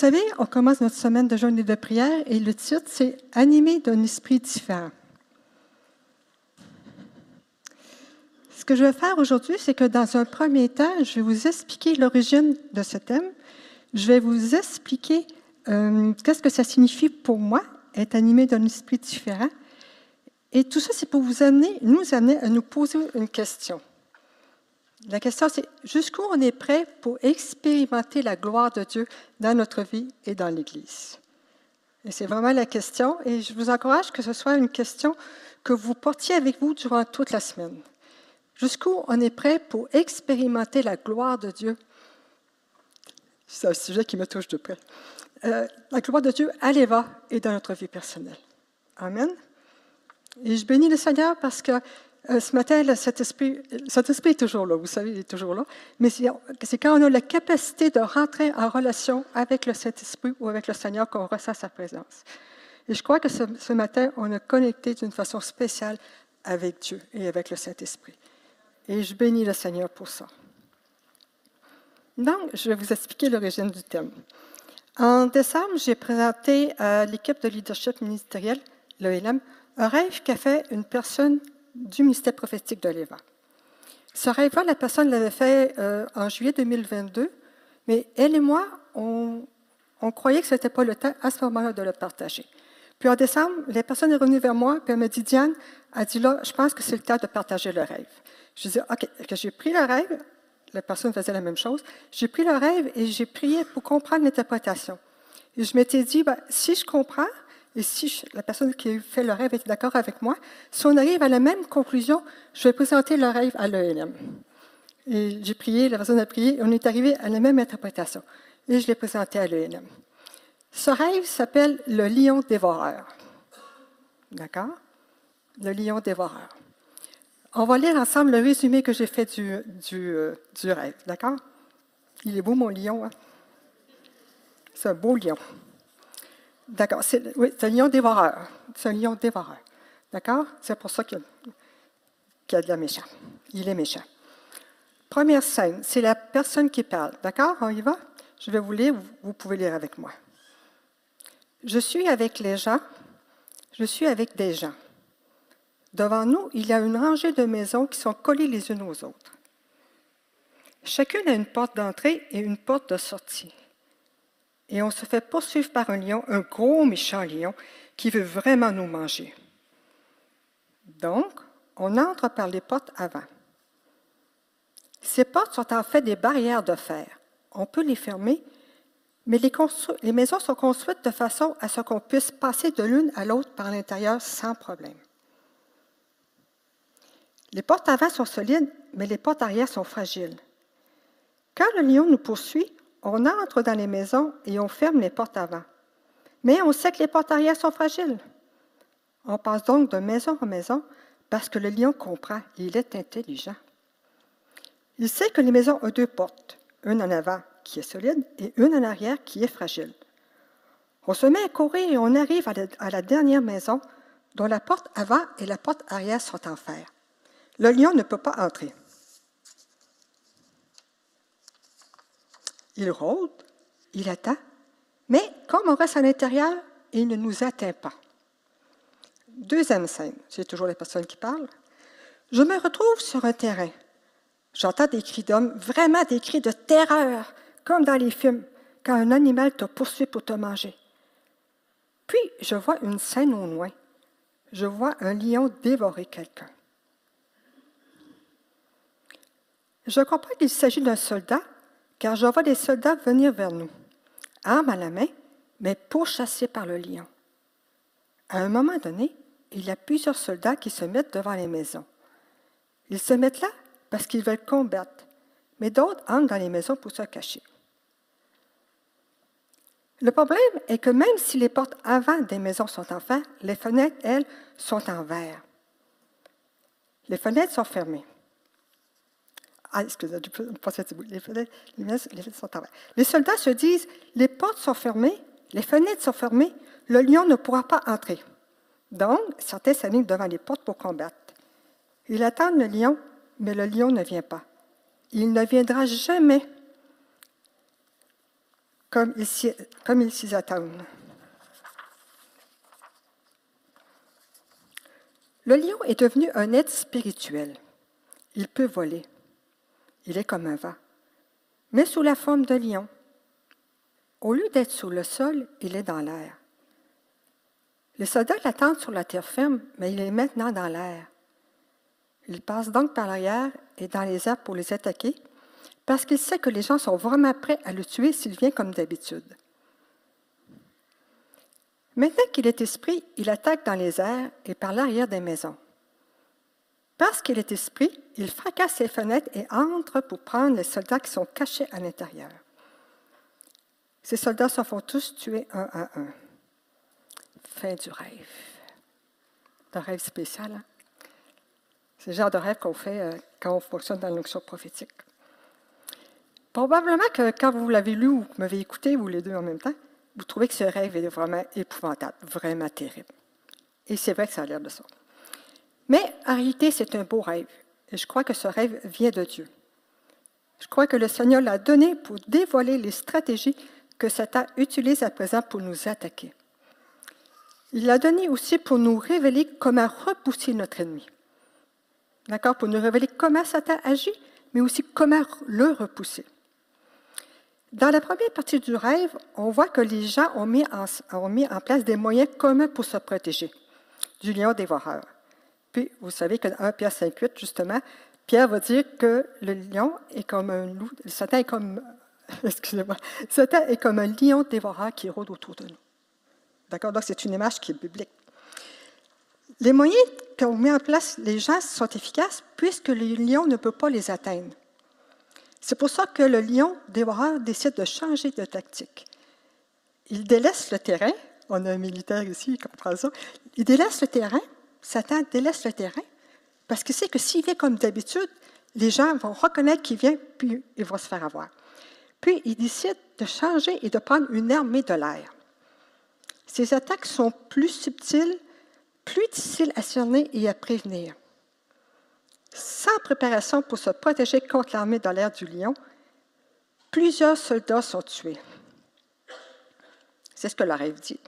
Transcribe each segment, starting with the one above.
Savez, on commence notre semaine de jeûne et de prière et le titre, c'est Animé d'un esprit différent. Ce que je vais faire aujourd'hui, c'est que dans un premier temps, je vais vous expliquer l'origine de ce thème. Je vais vous expliquer euh, qu'est-ce que ça signifie pour moi, être animé d'un esprit différent. Et tout ça, c'est pour vous amener, nous amener à nous poser une question. La question, c'est jusqu'où on est prêt pour expérimenter la gloire de Dieu dans notre vie et dans l'Église? Et c'est vraiment la question, et je vous encourage que ce soit une question que vous portiez avec vous durant toute la semaine. Jusqu'où on est prêt pour expérimenter la gloire de Dieu? C'est un sujet qui me touche de près. Euh, la gloire de Dieu à l'Eva et dans notre vie personnelle. Amen. Et je bénis le Seigneur parce que ce matin, cet esprit, cet esprit est toujours là, vous savez, il est toujours là, mais c'est quand on a la capacité de rentrer en relation avec le Saint-Esprit ou avec le Seigneur qu'on ressent sa présence. Et je crois que ce, matin, on est connecté d'une façon spéciale avec Dieu et avec le Saint-Esprit. Et je bénis le Seigneur pour ça. Donc, je vais vous expliquer l'origine du thème. En décembre, j'ai présenté à l'équipe de leadership ministériel, l'ELM, un rêve qu'a fait une personne du ministère prophétique de l'Éva. Ce rêve-là, la personne l'avait fait euh, en juillet 2022, mais elle et moi, on, croyait que ce n'était pas le temps à ce moment-là de le partager. Puis en décembre, la personne est revenue vers moi, puis elle m'a dit, Diane, elle dit là, je pense que c'est le temps de partager le rêve. Je dis, OK, que j'ai pris le rêve, la personne faisait la même chose, j'ai pris le rêve et j'ai prié pour comprendre l'interprétation. Et je m'étais dit, ben, si je comprends, et si la personne qui fait le rêve est d'accord avec moi, si on arrive à la même conclusion, je vais présenter le rêve à l'ELM. Et j'ai prié, la personne a prié, et on est arrivé à la même interprétation. Et je l'ai présenté à l'ELM. Ce rêve s'appelle le lion dévoreur. D'accord? Le lion dévoreur. On va lire ensemble le résumé que j'ai fait du, euh, rêve. D'accord? Il est beau, mon lion. Hein? C'est un beau lion. D'accord. C'est, un lion dévoreur. C'est un lion dévoreur. D'accord? C'est pour ça qu'il y a de la méchant. Il est méchant. Première scène, c'est la personne qui parle. D'accord? On y va? Je vais vous lire, vous pouvez lire avec moi. Je suis avec les gens, je suis avec des gens. Devant nous, il y a une rangée de maisons qui sont collées les unes aux autres. Chacune a une porte d'entrée et une porte de sortie et on se fait poursuivre par un lion, un gros méchant lion, qui veut vraiment nous manger. Donc, on entre par les portes avant. Ces portes sont en fait des barrières de fer. On peut les fermer, mais les, maisons sont construites de façon à ce qu'on puisse passer de l'une à l'autre par l'intérieur sans problème. Les portes avant sont solides, mais les portes arrière sont fragiles. Quand le lion nous poursuit, on entre dans les maisons et on ferme les portes avant. Mais on sait que les portes arrière sont fragiles. On passe donc de maison en maison parce que le lion comprend, il est intelligent. Il sait que les maisons ont deux portes, une en avant qui est solide et une en arrière qui est fragile. On se met à courir et on arrive à la, à la dernière maison dont la porte avant et la porte arrière sont en fer. Le lion ne peut pas entrer. Il rôde, il attend, mais comme on reste à l'intérieur, il ne nous atteint pas. Deuxième scène, c'est toujours les personnes qui parlent. Je me retrouve sur un terrain. J'entends des cris d'hommes, vraiment des cris de terreur, comme dans les films, quand un animal te poursuit pour te manger. Puis je vois une scène au loin. Je vois un lion dévorer quelqu'un. Je comprends qu'il s'agit d'un soldat car je vois des soldats venir vers nous, armes à la main, mais pourchassés par le lion. À un moment donné, il y a plusieurs soldats qui se mettent devant les maisons. Ils se mettent là parce qu'ils veulent combattre, mais d'autres entrent dans les maisons pour se cacher. Le problème est que même si les portes avant des maisons sont en fer, les fenêtres, elles, sont en verre. Les fenêtres sont fermées. Les soldats se disent, les portes sont fermées, les fenêtres sont fermées, le lion ne pourra pas entrer. Donc, certains s'animent devant les portes pour combattre. Ils attendent le lion, mais le lion ne vient pas. Il ne viendra jamais comme ils s'y attendent. Le lion est devenu un être spirituel. Il peut voler. Il est comme un vent, mais sous la forme de lion. Au lieu d'être sous le sol, il est dans l'air. Les soldats l'attendent sur la terre ferme, mais il est maintenant dans l'air. Il passe donc par l'arrière et dans les airs pour les attaquer, parce qu'il sait que les gens sont vraiment prêts à le tuer s'il vient comme d'habitude. Maintenant qu'il est esprit, il attaque dans les airs et par l'arrière des maisons. Parce qu'il est esprit, il fracasse ses fenêtres et entre pour prendre les soldats qui sont cachés à l'intérieur. Ces soldats se font tous tuer un à un. Fin du rêve. Un rêve spécial. Hein? C'est le genre de rêve qu'on fait euh, quand on fonctionne dans l'onction prophétique. Probablement que quand vous l'avez lu ou vous m'avez écouté, ou les deux en même temps, vous trouvez que ce rêve est vraiment épouvantable, vraiment terrible. Et c'est vrai que ça a l'air de ça. Mais en réalité, c'est un beau rêve. Et je crois que ce rêve vient de Dieu. Je crois que le Seigneur l'a donné pour dévoiler les stratégies que Satan utilise à présent pour nous attaquer. Il l'a donné aussi pour nous révéler comment repousser notre ennemi. D'accord? Pour nous révéler comment Satan agit, mais aussi comment le repousser. Dans la première partie du rêve, on voit que les gens ont mis en, place des moyens communs pour se protéger du lion dévoreur. Puis, vous savez que dans 1 Pierre 5, 8, justement, Pierre va dire que le lion est comme un loup, Satan est comme, excusez-moi, Satan est comme un lion dévoreur qui rôde autour de nous. D'accord? Donc, c'est une image qui est biblique. Les moyens qu'ont mis en place les gens sont efficaces puisque le lion ne peut pas les atteindre. C'est pour ça que le lion dévoreur décide de changer de tactique. Il délaisse le terrain. On a un militaire ici, il comprend ça. Il délaisse le terrain. Satan délaisse le terrain parce qu'il sait que s'il vient comme d'habitude, les gens vont reconnaître qu'il vient, puis il va se faire avoir. Puis il décide de changer et de prendre une armée de l'air. Ces attaques sont plus subtiles, plus difficiles à cerner et à prévenir sans préparation pour se protéger contre l'armée de l'air du lion, plusieurs soldats sont tués. C'est ce que la rêve dit.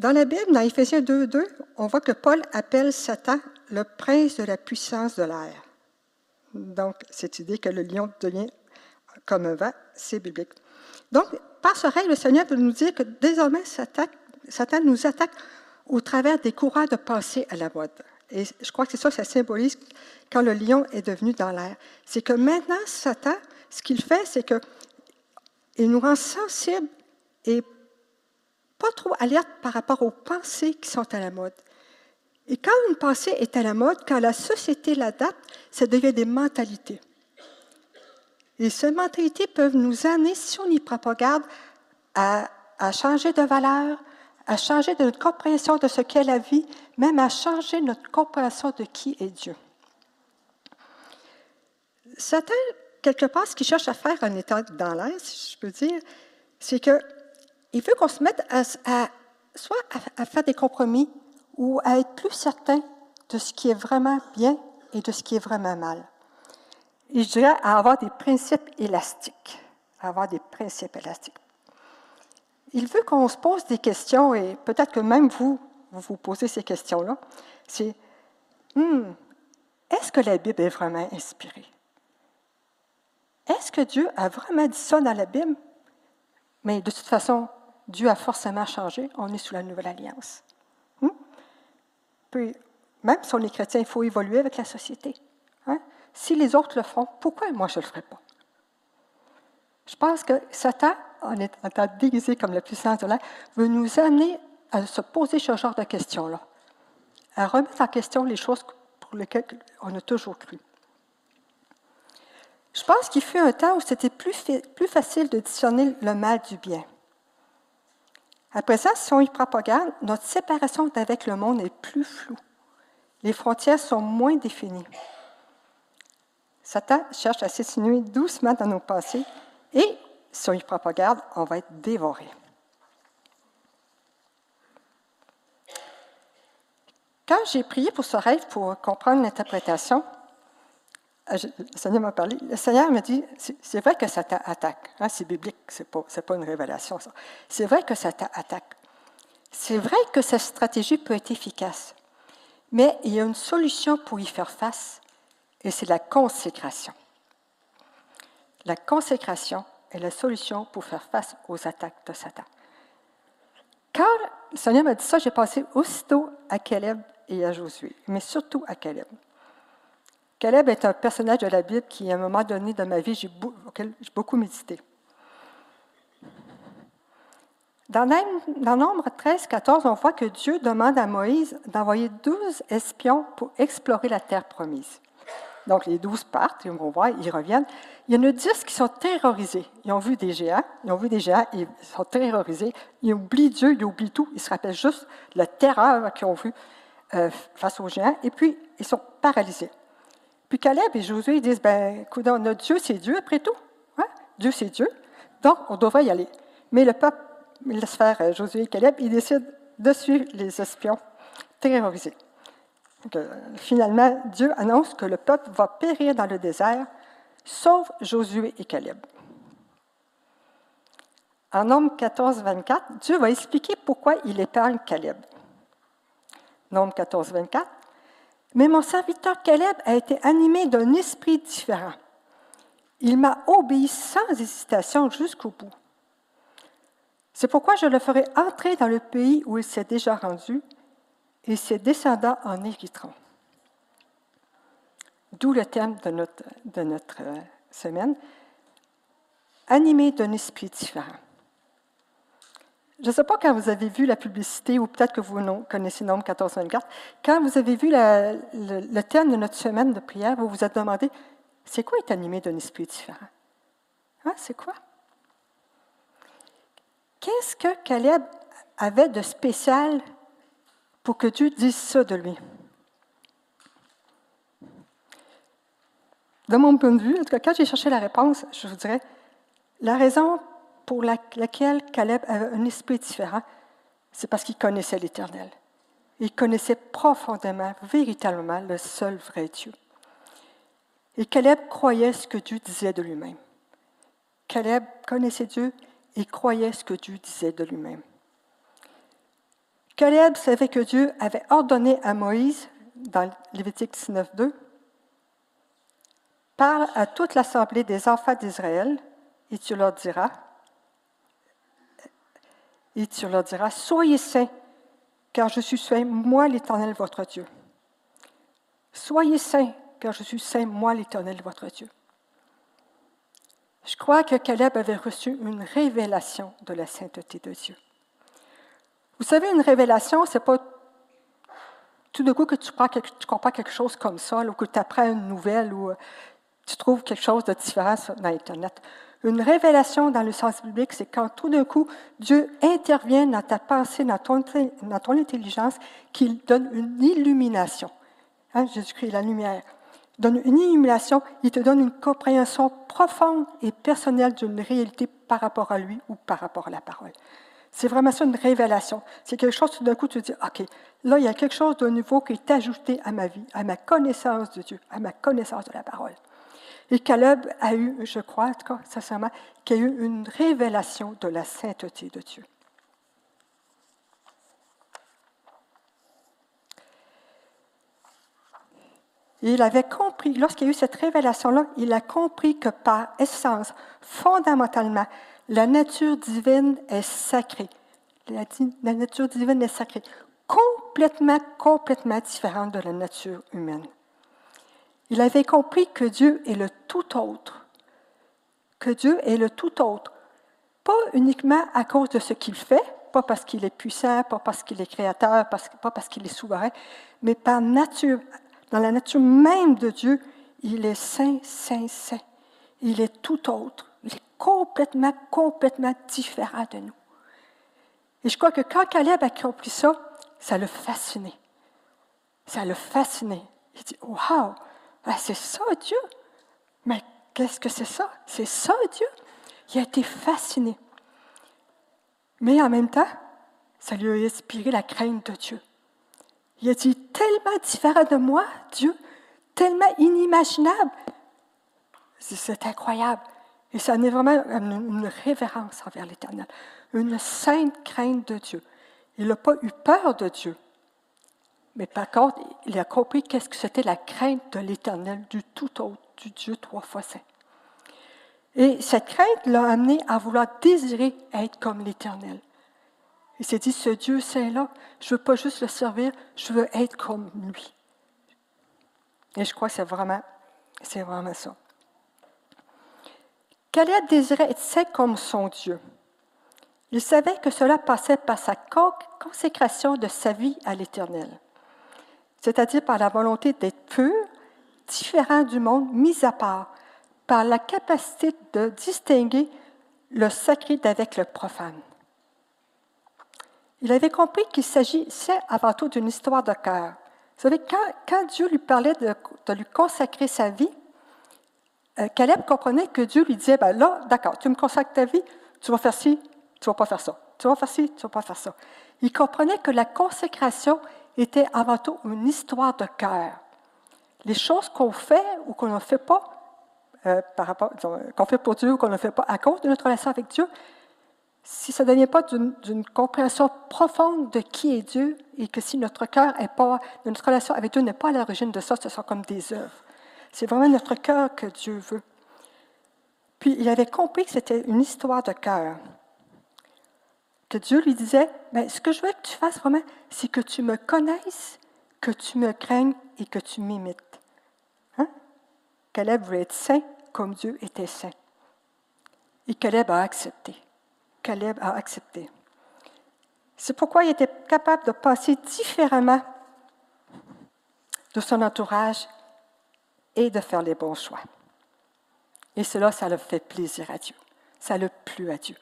Dans la Bible, dans Éphésiens 2.2, on voit que Paul appelle Satan le prince de la puissance de l'air. Donc, cette idée que le lion devient comme un vent, c'est biblique. Donc, par ce rêve, le Seigneur veut nous dire que désormais, Satan nous attaque au travers des courants de pensée à la mode. Et je crois que c'est ça que ça symbolise quand le lion est devenu dans l'air. C'est que maintenant, Satan, ce qu'il fait, c'est qu'il nous rend sensibles et pas trop alertes par rapport aux pensées qui sont à la mode. Et quand une pensée est à la mode, quand la société l'adapte, ça devient des mentalités. Et ces mentalités peuvent nous amener, si on y prend pas garde, à, changer de valeur, à changer de notre compréhension de ce qu'est la vie, même à changer notre compréhension de qui est Dieu. Satan, quelque part, ce qu'il cherche à faire en étant dans l'air, si je peux dire, c'est qu'il veut qu'on se mette à, soit à, faire des compromis ou à être plus certain de ce qui est vraiment bien et de ce qui est vraiment mal. Et je dirais à avoir des principes élastiques. À avoir des principes élastiques. Il veut qu'on se pose des questions, et peut-être que même vous, vous vous posez ces questions-là. C'est, hmm, est-ce que la Bible est vraiment inspirée? Est-ce que Dieu a vraiment dit ça dans la Bible? Mais de toute façon, Dieu a forcément changé. On est sous la nouvelle alliance. Hmm? Puis, même si on est chrétien, il faut évoluer avec la société. Hein? Si les autres le font, pourquoi moi je ne le ferai pas? Je pense que Satan en étant déguisé comme la puissance de l'air, veut nous amener à se poser ce genre de questions-là, à remettre en question les choses pour lesquelles on a toujours cru. Je pense qu'il fut un temps où c'était plus, plus facile de discerner le mal du bien. À présent, si on y propagande, notre séparation avec le monde est plus floue. Les frontières sont moins définies. Satan cherche à s'insinuer doucement dans nos pensées et, si on y propagande, on va être dévoré. Quand j'ai prié pour ce rêve pour comprendre l'interprétation, le Seigneur m'a parlé. Le Seigneur m'a dit c'est vrai que ça t'attaque. Hein, c'est biblique, ce n'est pas, pas, une révélation, ça. C'est vrai que ça t'attaque. C'est vrai que cette stratégie peut être efficace. Mais il y a une solution pour y faire face, et c'est la consécration. La consécration est la solution pour faire face aux attaques de Satan. Quand le Seigneur m'a dit ça, j'ai pensé aussitôt à Caleb et à Josué, mais surtout à Caleb. Caleb est un personnage de la Bible qui, à un moment donné de ma vie, j'ai beaucoup médité. Dans, Nombre 13, 14, on voit que Dieu demande à Moïse d'envoyer douze espions pour explorer la terre promise. Donc, les douze partent, et on voit, ils reviennent. Il y en a dix qui sont terrorisés. Ils ont vu des géants, ils ont vu des géants, ils sont terrorisés. Ils oublient Dieu, ils oublient tout. Ils se rappellent juste la terreur qu'ils ont vue euh, face aux géants, et puis ils sont paralysés. Puis Caleb et Josué disent, ben, écoute, notre Dieu, c'est Dieu après tout. Hein? Dieu, c'est Dieu. Donc, on devrait y aller. Mais le peuple laisse faire euh, Josué et Caleb, ils décident de suivre les espions terrorisés. Euh, finalement, Dieu annonce que le peuple va périr dans le désert, sauf Josué et Caleb. En Nombre 14, 24, Dieu va expliquer pourquoi il épargne Caleb. Nombre 14, 24. Mais mon serviteur Caleb a été animé d'un esprit différent. Il m'a obéi sans hésitation jusqu'au bout. C'est pourquoi je le ferai entrer dans le pays où il s'est déjà rendu, et ses descendants en hériteront. D'où le thème de notre, de notre euh, semaine, animé d'un esprit différent. Je ne sais pas quand vous avez vu la publicité, ou peut-être que vous connaissez Nombre 1424, quand vous avez vu le, thème de notre semaine de prière, vous vous êtes demandé, c'est quoi être animé d'un esprit différent? Hein, c'est quoi? Qu'est-ce que Caleb avait de spécial pour que Dieu dise ça de lui? De mon point de vue, en tout cas, quand j'ai cherché la réponse, je vous dirais, la raison pour laquelle Caleb avait un esprit différent, c'est parce qu'il connaissait l'Éternel. Il connaissait profondément, véritablement, le seul vrai Dieu. Et Caleb croyait ce que Dieu disait de lui-même. Caleb connaissait Dieu et croyait ce que Dieu disait de lui-même. Caleb savait que Dieu avait ordonné à Moïse, dans Lévitique 19, 2, Parle à toute l'assemblée des enfants d'Israël, et tu leur diras, et tu leur diras, Soyez saints, car je suis saint, moi l'Éternel votre Dieu. Soyez saints, car je suis saint, moi l'Éternel votre Dieu. Je crois que Caleb avait reçu une révélation de la sainteté de Dieu. Vous savez, une révélation, c'est pas tout d'un coup que tu crois, que tu comprends quelque chose comme ça, ou que tu apprends une nouvelle, ou euh, tu trouves quelque chose de différent dans Internet. Une révélation dans le sens biblique, c'est quand tout d'un coup, Dieu intervient dans ta pensée, dans ton, dans ton intelligence, qu'il donne une illumination. Hein, Jésus-Christ, la lumière. donne une illumination, il te donne une compréhension profonde et personnelle d'une réalité par rapport à lui ou par rapport à la parole. C'est vraiment ça une révélation. C'est quelque chose, tout d'un coup, tu te dis, OK, là, il y a quelque chose de nouveau qui est ajouté à ma vie, à ma connaissance de Dieu, à ma connaissance de la parole. Et Caleb a eu, je crois, en tout cas, sincèrement, qu'il a eu une révélation de la sainteté de Dieu. il avait compris, lorsqu'il a eu cette révélation-là, il a compris que par essence, fondamentalement, la nature divine est sacrée. La, la nature divine est sacrée, complètement, complètement différente de la nature humaine. Il avait compris que Dieu est le tout autre, que Dieu est le tout autre, pas uniquement à cause de ce qu'il fait, pas parce qu'il est puissant, pas parce qu'il est créateur, pas parce qu'il est souverain, mais par nature, dans la nature même de Dieu, il est saint, saint, saint. Il est tout autre. Il est complètement, complètement différent de nous. Et je crois que quand Caleb a compris ça, ça l'a fasciné. Ça l'a fasciné. Il dit, wow, ben, c'est ça Dieu. Mais qu'est-ce que c'est ça? C'est ça Dieu. Il a été fasciné. Mais en même temps, ça lui a inspiré la crainte de Dieu. Il a dit, tellement différent de moi, Dieu, tellement inimaginable. C'est incroyable. Et ça en est vraiment une, révérence envers l'Éternel, une sainte crainte de Dieu. Il n'a pas eu peur de Dieu. Mais par contre, il a compris qu'est-ce que c'était la crainte de l'Éternel, du tout autre, du Dieu trois fois saint. Et cette crainte l'a amené à vouloir désirer être comme l'Éternel. Il s'est dit, ce Dieu saint-là, je ne veux pas juste le servir, je veux être comme lui. Et je crois que c'est vraiment, c'est vraiment ça. Caleb désirait être saint comme son Dieu. Il savait que cela passait par sa consécration de sa vie à l'Éternel, c'est-à-dire par la volonté d'être pur, différent du monde, mis à part, par la capacité de distinguer le sacré d'avec le profane. Il avait compris qu'il s'agissait avant tout d'une histoire de cœur. Vous savez, quand, Dieu lui parlait de, lui consacrer sa vie, euh, Caleb comprenait que Dieu lui disait, ben là, d'accord, tu me consacres ta vie, tu vas faire ci, tu vas pas faire ça. Tu vas faire ci, tu vas pas faire ça. Il comprenait que la consécration était avant tout une histoire de cœur. Les choses qu'on fait ou qu'on ne fait pas, euh, rapport, qu'on fait pour Dieu ou qu'on ne fait pas à cause de notre relation avec Dieu, si ça ne devient pas d'une compréhension profonde de qui est Dieu et que si notre cœur est pas, notre relation avec Dieu n'est pas à l'origine de ça, ce sont comme des œuvres. C'est vraiment notre cœur que Dieu veut. Puis il avait compris que c'était une histoire de cœur. Que Dieu lui disait, mais ce que je veux que tu fasses vraiment, c'est que tu me connaisses, que tu me craignes et que tu m'imites. Hein? Caleb voulait être saint comme Dieu était saint. Et Caleb a accepté. Caleb a accepté. C'est pourquoi il était capable de passer différemment de son entourage et de faire les bons choix. Et cela, ça le fait plaisir à Dieu. Ça le plu à Dieu.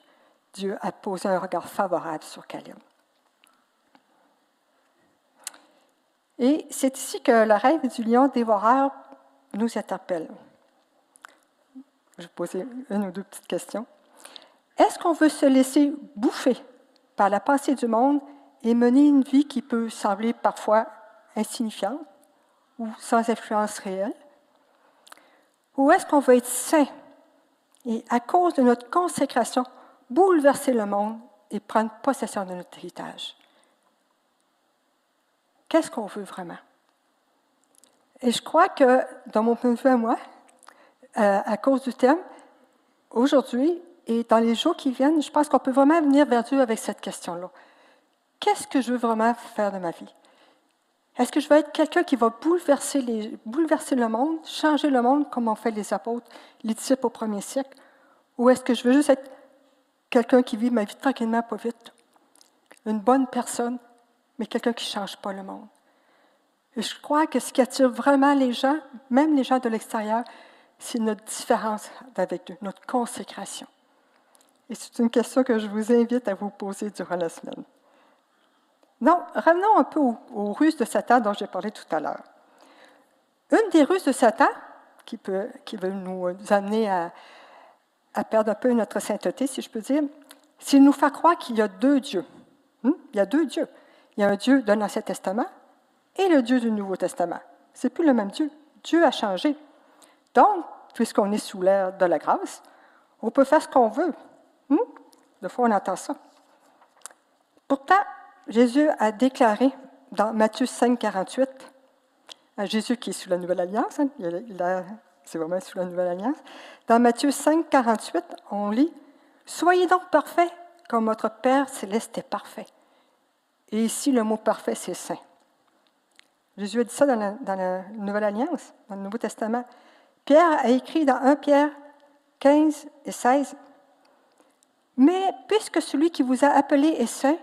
Dieu a posé un regard favorable sur Caleb. Et c'est ici que le rêve du lion dévoreur nous interpelle. Je vais poser une ou deux petites questions. Est-ce qu'on veut se laisser bouffer par la pensée du monde et mener une vie qui peut sembler parfois insignifiante ou sans influence réelle? Ou est-ce qu'on veut être saint et, à cause de notre consécration, bouleverser le monde et prendre possession de notre héritage? Qu'est-ce qu'on veut vraiment? Et je crois que, dans mon point de vue à moi, euh, à cause du thème, aujourd'hui, et dans les jours qui viennent, je pense qu'on peut vraiment venir vers Dieu avec cette question-là. Qu'est-ce que je veux vraiment faire de ma vie? Est-ce que je veux être quelqu'un qui va bouleverser, bouleverser le monde, changer le monde comme ont fait les apôtres, les disciples au premier siècle? Ou est-ce que je veux juste être quelqu'un qui vit ma vie tranquillement, pas vite? Une bonne personne, mais quelqu'un qui ne change pas le monde. Et je crois que ce qui attire vraiment les gens, même les gens de l'extérieur, c'est notre différence avec Dieu, notre consécration. Et c'est une question que je vous invite à vous poser durant la semaine. Non, revenons un peu aux, ruses de Satan dont j'ai parlé tout à l'heure. Une des ruses de Satan, qui, peut, qui veut nous amener à, perdre un peu notre sainteté, si je peux dire, de nous faire croire qu'il y a deux dieux. Hmm? Il y a deux dieux. Il y a un Dieu de l'Ancien Testament et le Dieu du Nouveau Testament. C'est plus le même Dieu. Dieu a changé. Donc, puisqu'on est sous l'ère de la grâce, on peut faire ce qu'on veut. Hmm? Des fois, on entend ça. Pourtant, Jésus a déclaré dans Matthieu 5, 48, à Jésus qui est sous la Nouvelle Alliance, hein, c'est vraiment sous la Nouvelle Alliance, dans Matthieu 5, 48, on lit Soyez donc parfaits comme votre Père céleste est parfait. Et ici, le mot parfait, c'est saint. Jésus a dit ça dans la, dans la, Nouvelle Alliance, dans le Nouveau Testament. Pierre a écrit dans 1 Pierre 15 et 16 mais puisque celui qui vous a appelé est saint,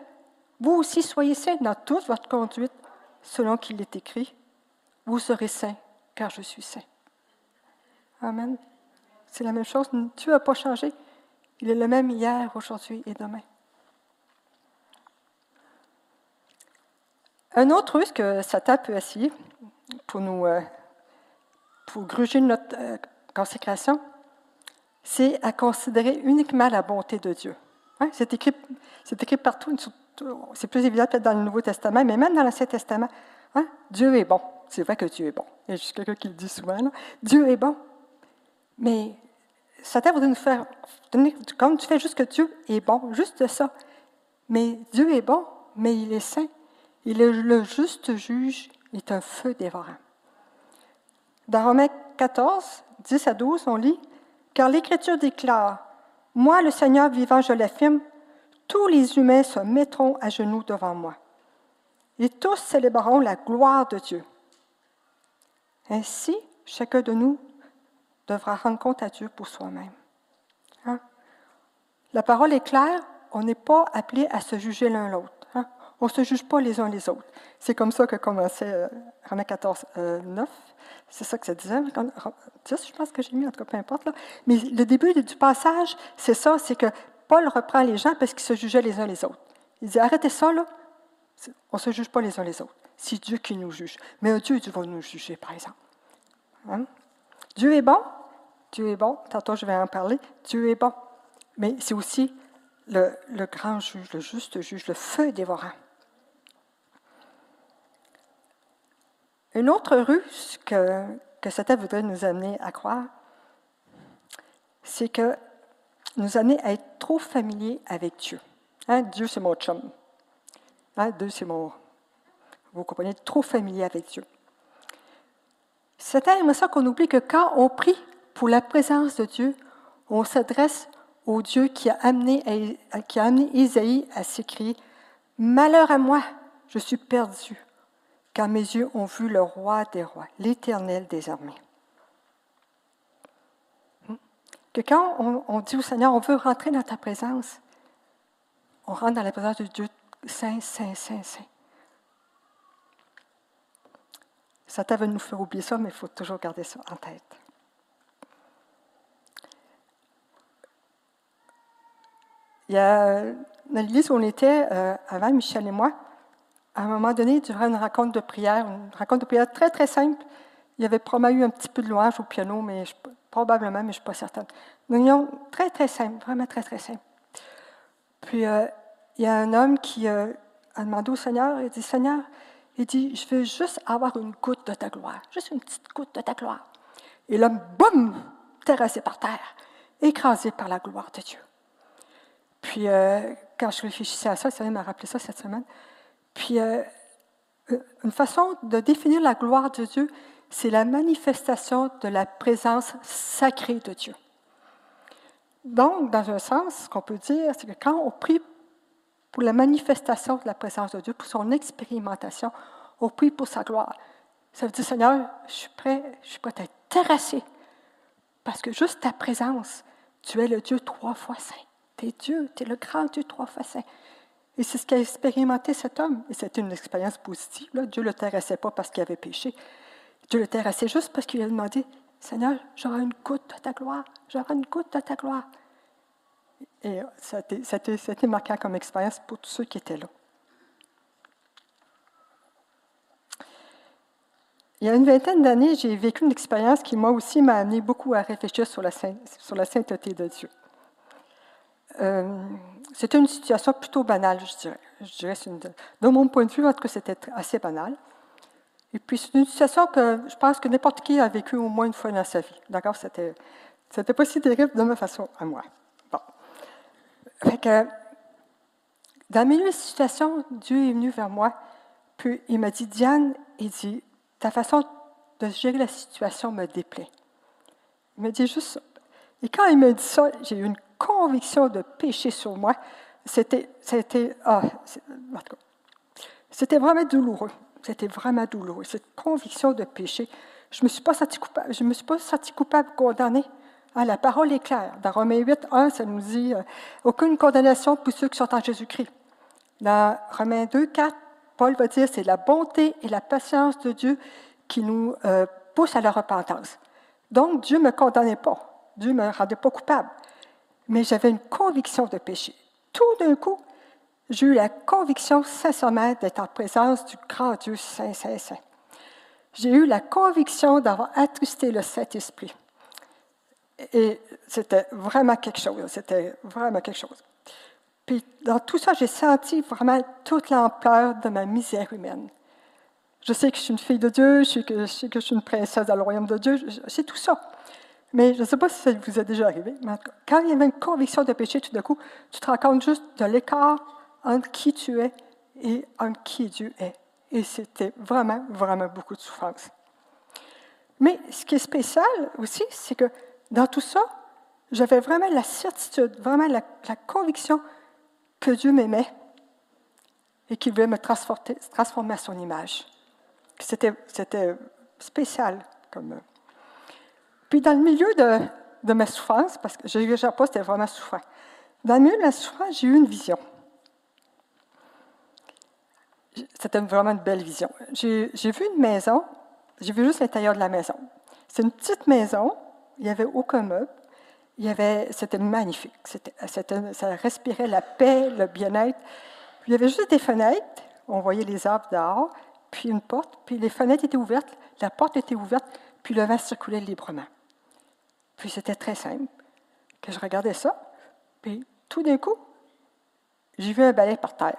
vous aussi soyez saints dans toute votre conduite, selon qu'il est écrit. Vous serez saints, car je suis saint. Amen. C'est la même chose. Dieu n'a pas changé. Il est le même hier, aujourd'hui et demain. Un autre ruse que Satan peut essayer pour nous euh, gruger notre euh, consécration, c'est à considérer uniquement la bonté de Dieu. Hein, c'est écrit, écrit, partout, c'est plus évident peut-être dans le Nouveau Testament, mais même dans l'Ancien Testament, hein, Dieu est bon. C'est vrai que Dieu est bon. Il y a juste quelqu'un qui le dit souvent. Dieu est bon. Mais Satan voudrait nous faire, comme tu fais juste que Dieu est bon, juste ça. Mais Dieu est bon, mais il est saint. Il est le juste juge, est un feu dévorant. Dans Romains 14, 10 à 12, on lit Car l'Écriture déclare Moi, le Seigneur vivant, je l'affirme, tous les humains se mettront à genoux devant moi. Et tous célébreront la gloire de Dieu. Ainsi, chacun de nous devra rendre compte à Dieu pour soi-même. Hein? La parole est claire, on n'est pas appelé à se juger l'un l'autre. Hein? On ne se juge pas les uns les autres. C'est comme ça que commençait euh, Romains 14, 9. C'est ça que ça disait. je pense que j'ai mis, en tout cas, peu importe. Mais le début du passage, c'est ça, c'est que Paul reprend les gens parce qu'ils se jugeaient les uns les autres. Il dit, arrêtez ça, là. On ne se juge pas les uns les autres. C'est Dieu qui nous juge. Mais Dieu, Dieu va nous juger, par exemple. Hein? Dieu est bon. Dieu est bon. Tantôt, je vais en parler. Dieu est bon. Mais c'est aussi le, grand juge, le juste juge, le feu dévorant. Une autre ruse que, que Satan voudrait nous amener à croire, c'est que nous amener à être trop familiers avec Dieu. Hein, Dieu, c'est mon chum. Hein, Dieu, c'est mon. Vous comprenez, trop familier avec Dieu. Satan aimerait ça qu'on oublie que quand on prie pour la présence de Dieu, on s'adresse au Dieu qui a amené, qui a amené Isaïe à s'écrier Malheur à moi, je suis perdu car mes yeux ont vu le roi des rois, l'éternel des armées. Hmm? Que quand on, dit au Seigneur, on veut rentrer dans ta présence, on rentre dans la présence de Dieu saint, saint, saint, saint. Satan veut nous faire oublier ça, mais il faut toujours garder ça en tête. Il y a, dans l'église où on était euh, avant, Michel et moi, à un moment donné, durant une rencontre de prière, une rencontre de prière très, très simple, il y avait probablement eu un petit peu de louange au piano, mais probablement, mais je ne suis pas certaine. Une union très, très simple, vraiment très, très simple. Puis, euh, il y a un homme qui euh, a demandé au Seigneur, il dit, Seigneur, il dit, je veux juste avoir une goutte de ta gloire, juste une petite goutte de ta gloire. Et l'homme, boum, terrassé par terre, écrasé par la gloire de Dieu. Puis, euh, quand je réfléchissais à ça, ça m'a rappelé ça cette semaine, puis, euh, une façon de définir la gloire de Dieu, c'est la manifestation de la présence sacrée de Dieu. Donc, dans un sens, ce qu'on peut dire, c'est que quand on prie pour la manifestation de la présence de Dieu, pour son expérimentation, on prie pour sa gloire. Ça veut dire, Seigneur, je suis prêt, je suis prêt à être terrassé, parce que juste ta présence, tu es le Dieu trois fois saint. Tu es Dieu, tu es le grand Dieu trois fois saint. Et c'est ce qu'a expérimenté cet homme. Et c'était une expérience positive. Dieu ne le terrassait pas parce qu'il avait péché. Dieu le terrassait juste parce qu'il a demandé Seigneur, j'aurai une goutte de ta gloire. J'aurai une goutte de ta gloire. Et ça marquant comme expérience pour tous ceux qui étaient là. Il y a une vingtaine d'années, j'ai vécu une expérience qui, moi aussi, m'a amené beaucoup à réfléchir sur la, sainteté de Dieu. Euh, c'était une situation plutôt banale, je dirais. De mon point de vue, en tout c'était assez banal. Et puis, c'est une situation que je pense que n'importe qui a vécu au moins une fois dans sa vie. D'accord? C'était, c'était pas si terrible de ma façon à moi. Fait que, dans le milieu de situation, Dieu est venu vers moi, puis il m'a dit, Diane, il dit, ta façon de gérer la situation me déplaît. Il m'a dit juste Et quand il m'a dit ça, j'ai eu une conviction de péché sur moi, c'était, c'était, ah, c'était vraiment douloureux. C'était vraiment douloureux. Cette conviction de péché, je ne me suis pas senti coupable, je me suis pas senti coupable, condamné. Ah, la parole est claire. Dans Romains 8, 1, ça nous dit euh, aucune condamnation pour ceux qui sont en Jésus-Christ. Dans Romains 2, 4, Paul va dire c'est la bonté et la patience de Dieu qui nous euh, poussent à la repentance. Donc, Dieu ne me condamnait pas. Dieu ne me rendait pas coupable. Mais j'avais une conviction de péché. Tout d'un coup, j'ai eu la conviction sincèrement d'être en présence du grand Dieu Saint, Saint, Saint. J'ai eu la conviction d'avoir attristé le Saint-Esprit. Et c'était vraiment quelque chose. C'était vraiment quelque chose. Puis dans tout ça, j'ai senti vraiment toute l'ampleur de ma misère humaine. Je sais que je suis une fille de Dieu, je sais que je, suis une princesse dans le royaume de Dieu, c'est tout ça. Mais je ne sais pas si ça vous est déjà arrivé, mais quand il y avait une conviction de péché, tout d'un coup, tu te rends compte juste de l'écart entre qui tu es et entre qui Dieu est. Et c'était vraiment, vraiment beaucoup de souffrance. Mais ce qui est spécial aussi, c'est que dans tout ça, j'avais vraiment la certitude, vraiment la, conviction que Dieu m'aimait et qu'il voulait me transformer, à son image. C'était, spécial comme. Puis dans le milieu de, de ma souffrance, parce que je ne pas, c'était vraiment souffrant. Dans le milieu de la souffrance, j'ai eu une vision. C'était vraiment une belle vision. J'ai vu une maison, j'ai vu juste l'intérieur de la maison. C'est une petite maison, il n'y avait aucun meuble, c'était magnifique. Ça respirait la paix, le bien-être. il y avait juste des fenêtres, on voyait les arbres dehors, puis une porte, puis les fenêtres étaient ouvertes, la porte était ouverte, puis le vent circulait librement. Puis c'était très simple, que je regardais ça, puis tout d'un coup, j'ai vu un balai par terre.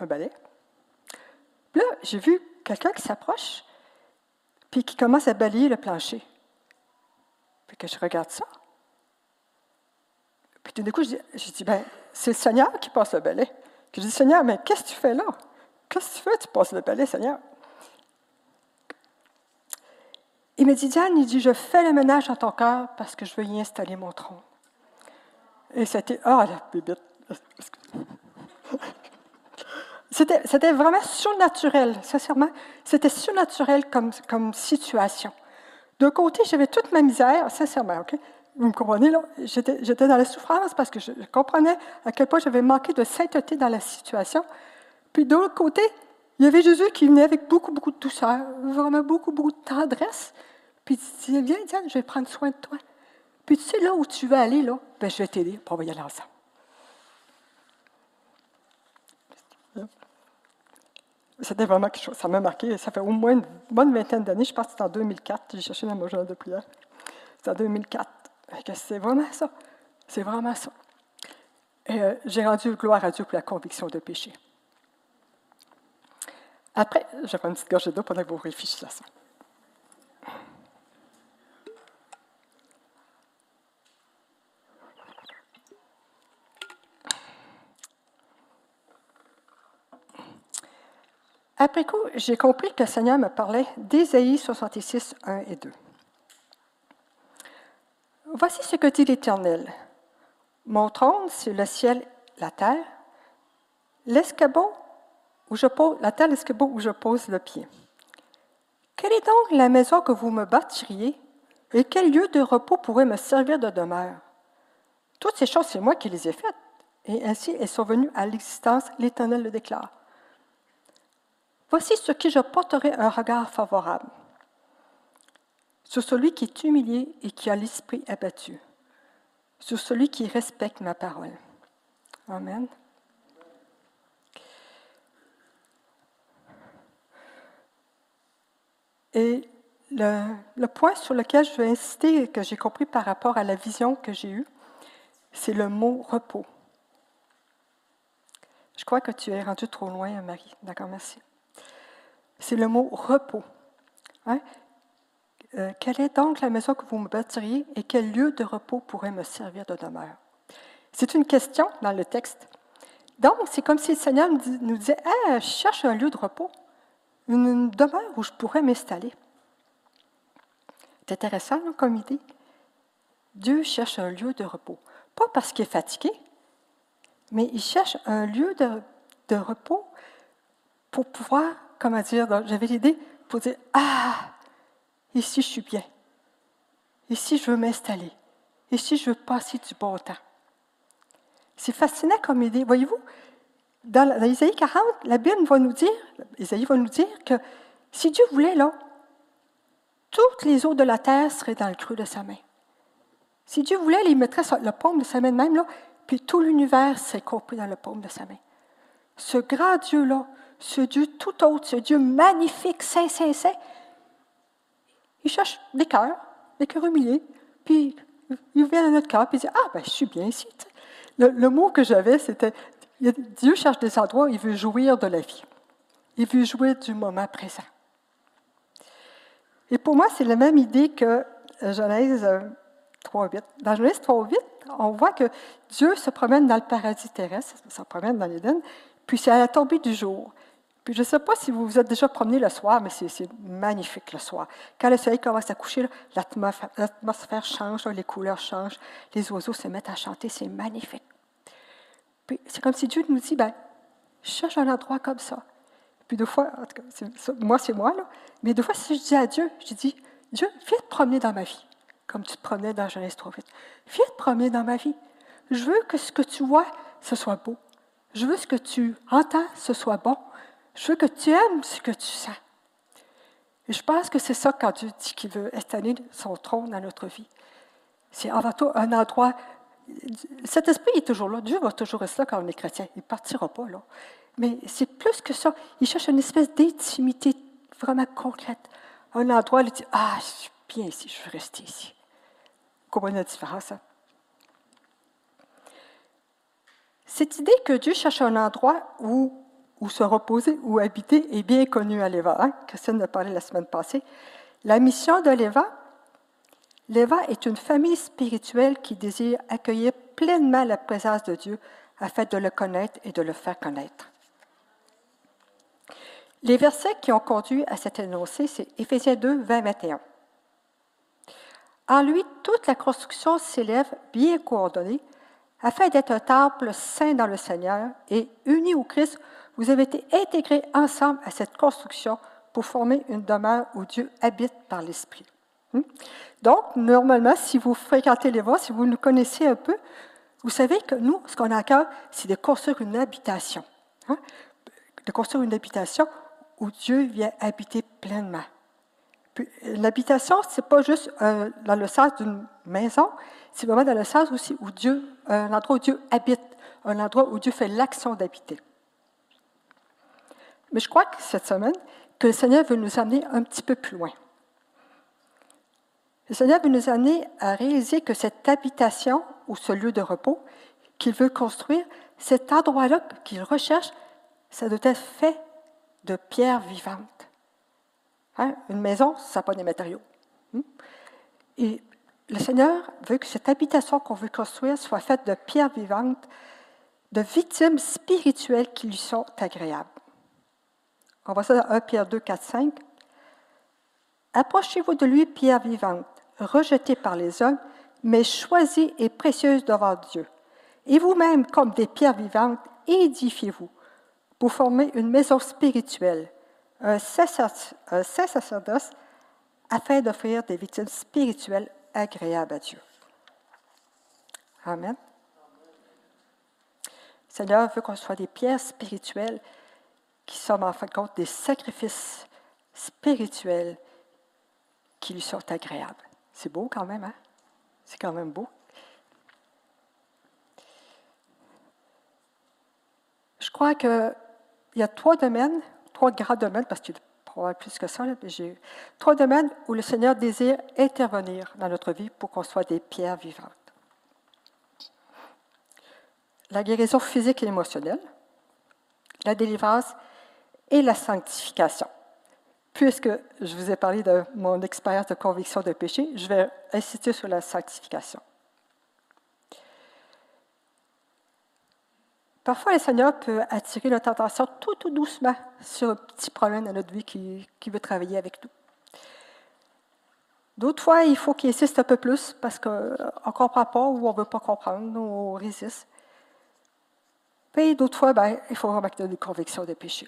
Un balai. Puis là, j'ai vu quelqu'un qui s'approche, puis qui commence à balayer le plancher que je regarde ça. Puis tout d'un coup, je dis, ben, c'est le Seigneur qui passe le balai. Je dis, Seigneur, mais qu'est-ce que tu fais là? Qu'est-ce que tu fais? Tu passes le balai, Seigneur. Il me dit, Diane, il dit, je fais le ménage dans ton cœur parce que je veux y installer mon trône. Et c'était, ah, la bébite. C'était, c'était vraiment surnaturel, sincèrement. C'était surnaturel comme, comme situation. D'un côté, j'avais toute ma misère, sincèrement, OK? Vous me comprenez, là? J'étais, dans la souffrance parce que je comprenais à quel point j'avais manqué de sainteté dans la situation. Puis de l'autre côté, il y avait Jésus qui venait avec beaucoup, beaucoup de douceur, vraiment beaucoup, beaucoup de tendresse. Puis il disait, viens, Diane, je vais prendre soin de toi. Puis tu sais, là où tu veux aller, là, ben, je vais t'aider, pour y aller ensemble. C'était vraiment quelque chose. Ça m'a marqué. Ça fait au moins une bonne vingtaine d'années. Je pense que c'était en 2004. J'ai cherché dans mon journal de prière. C'était en 2004. C'est vraiment ça. C'est vraiment ça. Et euh, j'ai rendu gloire à Dieu pour la conviction de péché. Après, je vais prendre une petite gorgée d'eau pendant que vous réfléchissez à ça. Après coup, j'ai compris que le Seigneur me parlait d'Ésaïe 66, 1 et 2. Voici ce que dit l'Éternel. Mon trône, c'est le ciel, la terre, l'escabeau où je pose, la terre, l'escabeau où je pose le pied. Quelle est donc la maison que vous me bâtiriez et quel lieu de repos pourrait me servir de demeure? Toutes ces choses, c'est moi qui les ai faites. Et ainsi elles sont venues à l'existence, l'Éternel le déclare. Voici ce qui je porterai un regard favorable sur celui qui est humilié et qui a l'esprit abattu, sur celui qui respecte ma parole. Amen. Et le, le, point sur lequel je veux insister, que j'ai compris par rapport à la vision que j'ai eue, c'est le mot repos. Je crois que tu es rendu trop loin, Marie. D'accord, merci c'est le mot repos. Hein? Euh, quelle est donc la maison que vous me bâtiriez et quel lieu de repos pourrait me servir de demeure? C'est une question dans le texte. Donc, c'est comme si le Seigneur nous disait je cherche un lieu de repos, une demeure où je pourrais m'installer. C'est intéressant comme idée. Dieu cherche un lieu de repos. Pas parce qu'il est fatigué, mais il cherche un lieu de repos pour pouvoir comment dire, j'avais l'idée pour dire, ah, ici je suis bien. Ici je veux m'installer. Ici je veux passer du bon temps. C'est fascinant comme idée. Voyez-vous, dans, Isaïe 40, la Bible va nous dire, Isaïe va nous dire que si Dieu voulait, là, toutes les eaux de la terre seraient dans le creux de sa main. Si Dieu voulait, il mettrait le paume de sa main même, là, puis tout l'univers s'est compris dans le paume de sa main. Ce grand Dieu-là, ce Dieu tout autre, ce Dieu magnifique, saint, saint, saint, il cherche des cœurs, des cœurs humiliés, puis il vient à notre cœur, puis il dit Ah, ben, je suis bien ici. Le, mot que j'avais, c'était Dieu cherche des endroits où il veut jouir de la vie. Il veut jouir du moment présent. Et pour moi, c'est la même idée que Genèse 3.8. Dans Genèse 3.8, on voit que Dieu se promène dans le paradis terrestre, se promène dans l'Éden, puis c'est à la tombée du jour. Puis je ne sais pas si vous vous êtes déjà promené le soir, mais c'est magnifique le soir. Quand le soleil commence à coucher, l'atmosphère change, les couleurs changent, les oiseaux se mettent à chanter, c'est magnifique. Puis c'est comme si Dieu nous dit, ben, cherche un endroit comme ça. Puis deux fois, en tout cas, moi c'est moi, là, mais deux fois, si je dis à Dieu, je dis, Dieu, viens te promener dans ma vie, comme tu te promenais dans Genèse 3.8. Viens te promener dans ma vie. Je veux que ce que tu vois, ce soit beau. Je veux ce que tu entends, ce soit bon. Je veux que tu aimes ce que tu sens. Et je pense que c'est ça quand Dieu dit qu'il veut installer son trône dans notre vie. C'est avant tout un endroit. Cet esprit est toujours là. Dieu va toujours rester là quand on est chrétien. Il ne partira pas là. Mais c'est plus que ça. Il cherche une espèce d'intimité vraiment concrète. Un endroit où il dit Ah, je suis bien ici, je veux rester ici. Comprenez la différence? Hein? Cette idée que Dieu cherche un endroit où où se reposer ou habiter est bien connue à l'EVA. Hein? Christine a parlé la semaine passée. La mission de l'EVA, l'EVA est une famille spirituelle qui désire accueillir pleinement la présence de Dieu afin de le connaître et de le faire connaître. Les versets qui ont conduit à cet énoncé, c'est Éphésiens 2, 20, 21. En lui, toute la construction s'élève bien coordonnée afin d'être un temple saint dans le Seigneur et uni au Christ vous avez été intégrés ensemble à cette construction pour former une demeure où Dieu habite par l'Esprit. Hmm? Donc, normalement, si vous fréquentez les voies, si vous nous connaissez un peu, vous savez que nous, ce qu'on a à cœur, c'est de construire une habitation. Hein? De construire une habitation où Dieu vient habiter pleinement. L'habitation, ce n'est pas juste euh, dans le sens d'une maison, c'est vraiment dans le sens aussi où Dieu, un endroit où Dieu habite, un endroit où Dieu fait l'action d'habiter. Mais je crois que cette semaine, que le Seigneur veut nous amener un petit peu plus loin. Le Seigneur veut nous amener à réaliser que cette habitation ou ce lieu de repos qu'il veut construire, cet endroit-là qu'il recherche, ça doit être fait de pierres vivantes. Hein? Une maison, ça n'a pas des matériaux. Hmm? Et le Seigneur veut que cette habitation qu'on veut construire soit faite de pierres vivantes, de victimes spirituelles qui lui sont agréables. On voit ça dans 1 Pierre 2, 4, 5. Approchez-vous de lui, pierre vivante, rejetée par les hommes, mais choisie et précieuse devant Dieu. Et vous-même, comme des pierres vivantes, édifiez-vous pour former une maison spirituelle, un sacerdoce, afin d'offrir des victimes spirituelles agréables à Dieu. Amen. Seigneur veut qu'on soit des pierres spirituelles qui sont en fin de compte des sacrifices spirituels qui lui sont agréables. C'est beau quand même, hein? C'est quand même beau. Je crois qu'il y a trois domaines, trois grands domaines, parce qu'il y a probablement plus que ça, mais j'ai trois domaines où le Seigneur désire intervenir dans notre vie pour qu'on soit des pierres vivantes. La guérison physique et émotionnelle, la délivrance et la sanctification. Puisque je vous ai parlé de mon expérience de conviction de péché, je vais insister sur la sanctification. Parfois, le Seigneur peut attirer notre attention tout, tout doucement sur un petit problème dans notre vie qui, veut travailler avec nous. D'autres fois, il faut qu'il insiste un peu plus parce qu'on ne comprend pas ou on ne veut pas comprendre, ou on résiste. Puis d'autres fois, ben, il faut remarquer des convictions de péché.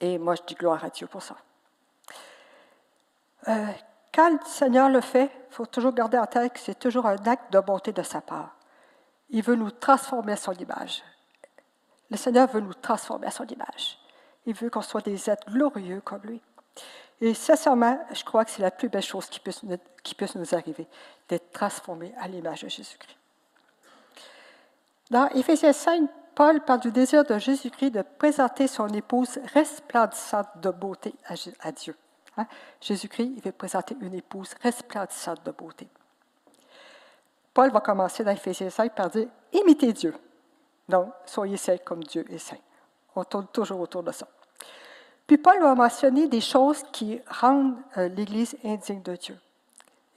Et moi, je dis gloire à Dieu pour ça. Euh, quand le Seigneur le fait, il faut toujours garder en tête que c'est toujours un acte de bonté de sa part. Il veut nous transformer à son image. Le Seigneur veut nous transformer à son image. Il veut qu'on soit des êtres glorieux comme lui. Et sincèrement, je crois que c'est la plus belle chose qui puisse, qui puisse nous arriver, d'être transformés à l'image de Jésus-Christ. Dans Éphésiens 5, Paul parle du désir de Jésus-Christ de présenter son épouse resplendissante de beauté à Dieu. Hein? Jésus-Christ, il veut présenter une épouse resplendissante de beauté. Paul va commencer dans Éphésiens 5 par dire Imitez Dieu. Donc, soyez saints comme Dieu est saint. On tourne toujours autour de ça. Puis Paul va mentionner des choses qui rendent euh, l'Église indigne de Dieu.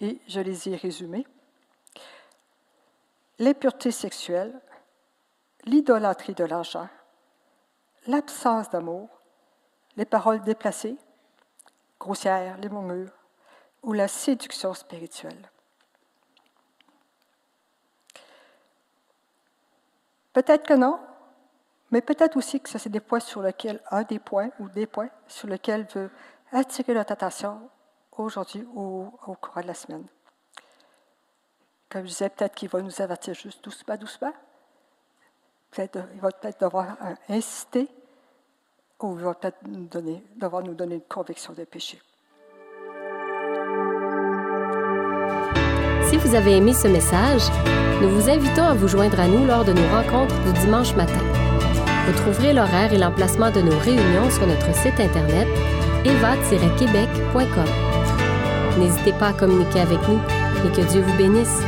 Et je les ai résumées. L'impureté sexuelle, l'idolâtrie de l'argent, l'absence d'amour, les paroles déplacées, grossières, les murmures, ou la séduction spirituelle. Peut-être que non, mais peut-être aussi que c'est des points sur lesquels, un des points ou des points sur lesquels veut attirer notre attention aujourd'hui ou au cours de la semaine. Comme je disais, peut-être qu'il va nous avertir juste doucement, doucement. Il va peut-être devoir euh, insister ou il va peut-être nous donner, devoir nous donner une conviction des péchés. Si vous avez aimé ce message, nous vous invitons à vous joindre à nous lors de nos rencontres du dimanche matin. Vous trouverez l'horaire et l'emplacement de nos réunions sur notre site internet eva-québec.com. N'hésitez pas à communiquer avec nous et que Dieu vous bénisse.